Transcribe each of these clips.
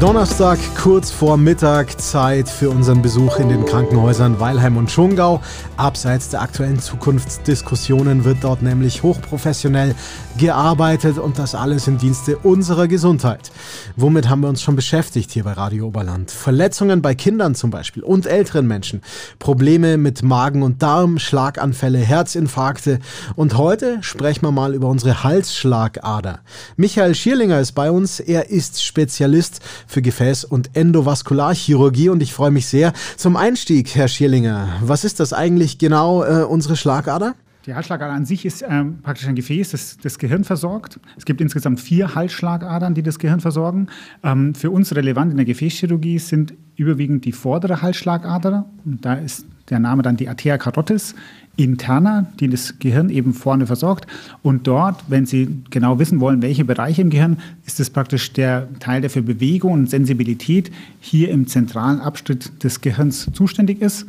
Donnerstag kurz vor Mittag Zeit für unseren Besuch in den Krankenhäusern Weilheim und Schongau. Abseits der aktuellen Zukunftsdiskussionen wird dort nämlich hochprofessionell gearbeitet und das alles im Dienste unserer Gesundheit. Womit haben wir uns schon beschäftigt hier bei Radio Oberland? Verletzungen bei Kindern zum Beispiel und älteren Menschen, Probleme mit Magen und Darm, Schlaganfälle, Herzinfarkte und heute sprechen wir mal über unsere Halsschlagader. Michael Schierlinger ist bei uns, er ist Spezialist für Gefäß- und Endovaskularchirurgie und ich freue mich sehr. Zum Einstieg, Herr Schierlinger, was ist das eigentlich genau, äh, unsere Schlagader? Die Halsschlagader an sich ist ähm, praktisch ein Gefäß, das das Gehirn versorgt. Es gibt insgesamt vier Halsschlagadern, die das Gehirn versorgen. Ähm, für uns relevant in der Gefäßchirurgie sind überwiegend die vordere Halsschlagader. Und da ist der Name dann die Arteria carotis interna, die das Gehirn eben vorne versorgt. Und dort, wenn Sie genau wissen wollen, welche Bereiche im Gehirn, ist es praktisch der Teil, der für Bewegung und Sensibilität hier im zentralen Abschnitt des Gehirns zuständig ist.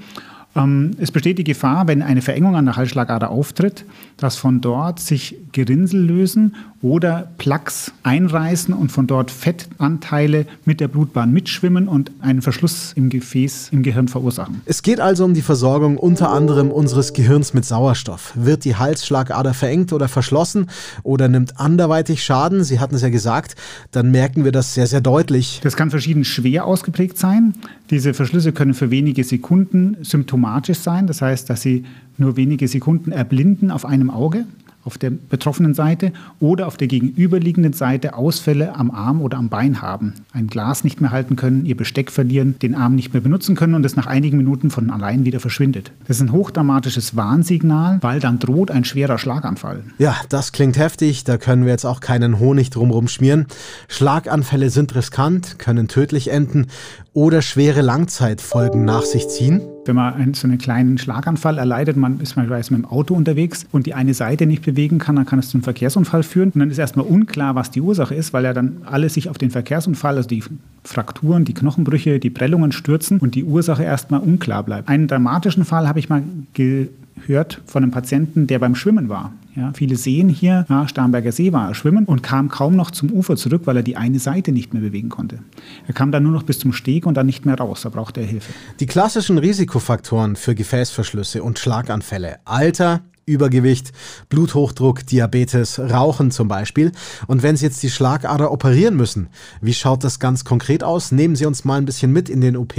Ähm, es besteht die Gefahr, wenn eine Verengung an der Halsschlagader auftritt, dass von dort sich Gerinnsel lösen oder Plaques einreißen und von dort Fettanteile mit der Blutbahn mitschwimmen und einen Verschluss im Gefäß im Gehirn verursachen. Es geht also um die Versorgung unter anderem unseres Gehirns mit Sauerstoff. Wird die Halsschlagader verengt oder verschlossen oder nimmt anderweitig Schaden, Sie hatten es ja gesagt, dann merken wir das sehr, sehr deutlich. Das kann verschieden schwer ausgeprägt sein. Diese Verschlüsse können für wenige Sekunden symptomatisch sein, das heißt, dass sie nur wenige Sekunden erblinden auf einem Auge auf der betroffenen Seite oder auf der gegenüberliegenden Seite Ausfälle am Arm oder am Bein haben, ein Glas nicht mehr halten können, ihr Besteck verlieren, den Arm nicht mehr benutzen können und es nach einigen Minuten von allein wieder verschwindet. Das ist ein hochdramatisches Warnsignal, weil dann droht ein schwerer Schlaganfall. Ja, das klingt heftig, da können wir jetzt auch keinen Honig drumherum schmieren. Schlaganfälle sind riskant, können tödlich enden oder schwere Langzeitfolgen nach sich ziehen. Wenn man einen, so einen kleinen Schlaganfall erleidet, man ist beispielsweise mit dem Auto unterwegs und die eine Seite nicht bewegen kann, dann kann es zu einem Verkehrsunfall führen. Und dann ist erstmal unklar, was die Ursache ist, weil ja dann alle sich auf den Verkehrsunfall, also die Frakturen, die Knochenbrüche, die Prellungen stürzen und die Ursache erstmal unklar bleibt. Einen dramatischen Fall habe ich mal gehört von einem Patienten, der beim Schwimmen war. Ja, viele sehen hier, ja, Starnberger See war er schwimmen und kam kaum noch zum Ufer zurück, weil er die eine Seite nicht mehr bewegen konnte. Er kam dann nur noch bis zum Steg und dann nicht mehr raus. Da brauchte er Hilfe. Die klassischen Risikofaktoren für Gefäßverschlüsse und Schlaganfälle. Alter, Übergewicht, Bluthochdruck, Diabetes, Rauchen zum Beispiel. Und wenn Sie jetzt die Schlagader operieren müssen, wie schaut das ganz konkret aus? Nehmen Sie uns mal ein bisschen mit in den OP.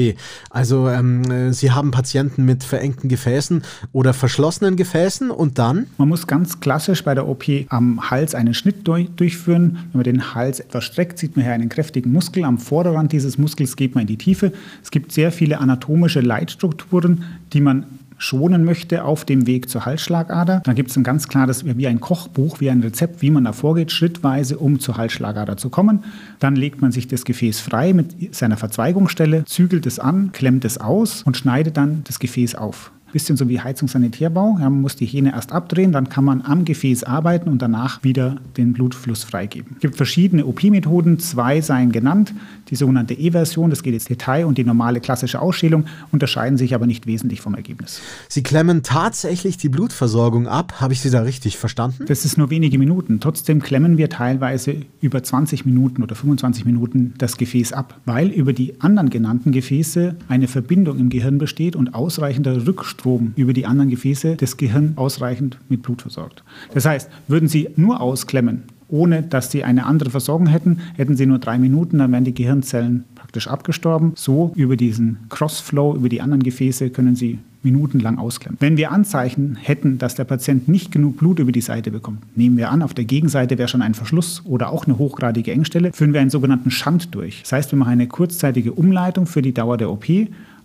Also ähm, äh, Sie haben Patienten mit verengten Gefäßen oder verschlossenen Gefäßen und dann? Man muss ganz klassisch bei der OP am Hals einen Schnitt durch, durchführen. Wenn man den Hals etwas streckt, sieht man hier einen kräftigen Muskel. Am Vorderrand dieses Muskels geht man in die Tiefe. Es gibt sehr viele anatomische Leitstrukturen, die man schonen möchte auf dem Weg zur Halsschlagader. Dann gibt es ein ganz klares, wie ein Kochbuch, wie ein Rezept, wie man da vorgeht, schrittweise, um zur Halsschlagader zu kommen. Dann legt man sich das Gefäß frei mit seiner Verzweigungsstelle, zügelt es an, klemmt es aus und schneidet dann das Gefäß auf bisschen so wie Heizungsanitärbau. Ja, man muss die Hähne erst abdrehen, dann kann man am Gefäß arbeiten und danach wieder den Blutfluss freigeben. Es gibt verschiedene OP-Methoden, zwei seien genannt. Die sogenannte E-Version, das geht ins Detail, und die normale klassische Ausschälung unterscheiden sich aber nicht wesentlich vom Ergebnis. Sie klemmen tatsächlich die Blutversorgung ab. Habe ich Sie da richtig verstanden? Das ist nur wenige Minuten. Trotzdem klemmen wir teilweise über 20 Minuten oder 25 Minuten das Gefäß ab, weil über die anderen genannten Gefäße eine Verbindung im Gehirn besteht und ausreichender Rückstrom Blutstrom über die anderen Gefäße das Gehirn ausreichend mit Blut versorgt. Das heißt, würden Sie nur ausklemmen, ohne dass Sie eine andere Versorgung hätten, hätten Sie nur drei Minuten, dann wären die Gehirnzellen praktisch abgestorben. So über diesen Crossflow, über die anderen Gefäße können Sie minutenlang ausklemmen. Wenn wir Anzeichen hätten, dass der Patient nicht genug Blut über die Seite bekommt, nehmen wir an, auf der Gegenseite wäre schon ein Verschluss oder auch eine hochgradige Engstelle, führen wir einen sogenannten Schand durch. Das heißt, wir machen eine kurzzeitige Umleitung für die Dauer der OP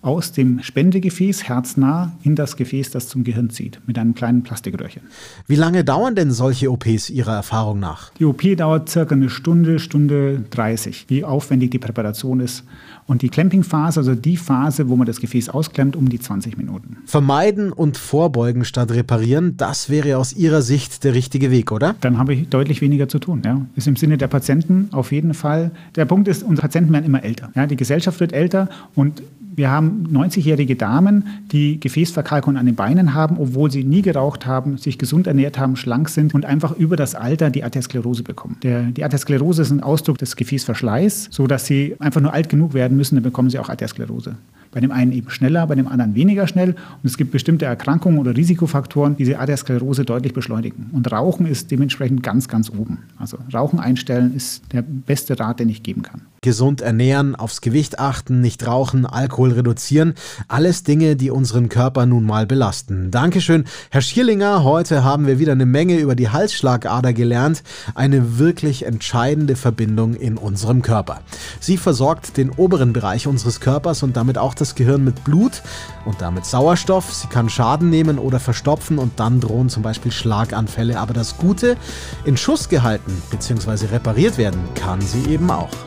aus dem Spendegefäß herznah in das Gefäß, das zum Gehirn zieht, mit einem kleinen Plastikröhrchen. Wie lange dauern denn solche OPs Ihrer Erfahrung nach? Die OP dauert circa eine Stunde, Stunde 30, wie aufwendig die Präparation ist. Und die Clamping-Phase, also die Phase, wo man das Gefäß ausklemmt, um die 20 Minuten. Vermeiden und vorbeugen statt reparieren, das wäre aus Ihrer Sicht der richtige Weg, oder? Dann habe ich deutlich weniger zu tun. Ja. Ist im Sinne der Patienten auf jeden Fall. Der Punkt ist, unsere Patienten werden immer älter. Ja. Die Gesellschaft wird älter und wir haben 90-jährige Damen, die Gefäßverkalkung an den Beinen haben, obwohl sie nie geraucht haben, sich gesund ernährt haben, schlank sind und einfach über das Alter die Atherosklerose bekommen. Der, die Atherosklerose ist ein Ausdruck des Gefäßverschleiß, sodass sie einfach nur alt genug werden müssen, dann bekommen sie auch Atherosklerose. Bei dem einen eben schneller, bei dem anderen weniger schnell. Und es gibt bestimmte Erkrankungen oder Risikofaktoren, die diese Atherosklerose deutlich beschleunigen. Und Rauchen ist dementsprechend ganz, ganz oben. Also Rauchen einstellen ist der beste Rat, den ich geben kann gesund ernähren, aufs Gewicht achten, nicht rauchen, Alkohol reduzieren. Alles Dinge, die unseren Körper nun mal belasten. Dankeschön, Herr Schierlinger. Heute haben wir wieder eine Menge über die Halsschlagader gelernt. Eine wirklich entscheidende Verbindung in unserem Körper. Sie versorgt den oberen Bereich unseres Körpers und damit auch das Gehirn mit Blut und damit Sauerstoff. Sie kann Schaden nehmen oder verstopfen und dann drohen zum Beispiel Schlaganfälle. Aber das Gute, in Schuss gehalten bzw. repariert werden kann sie eben auch.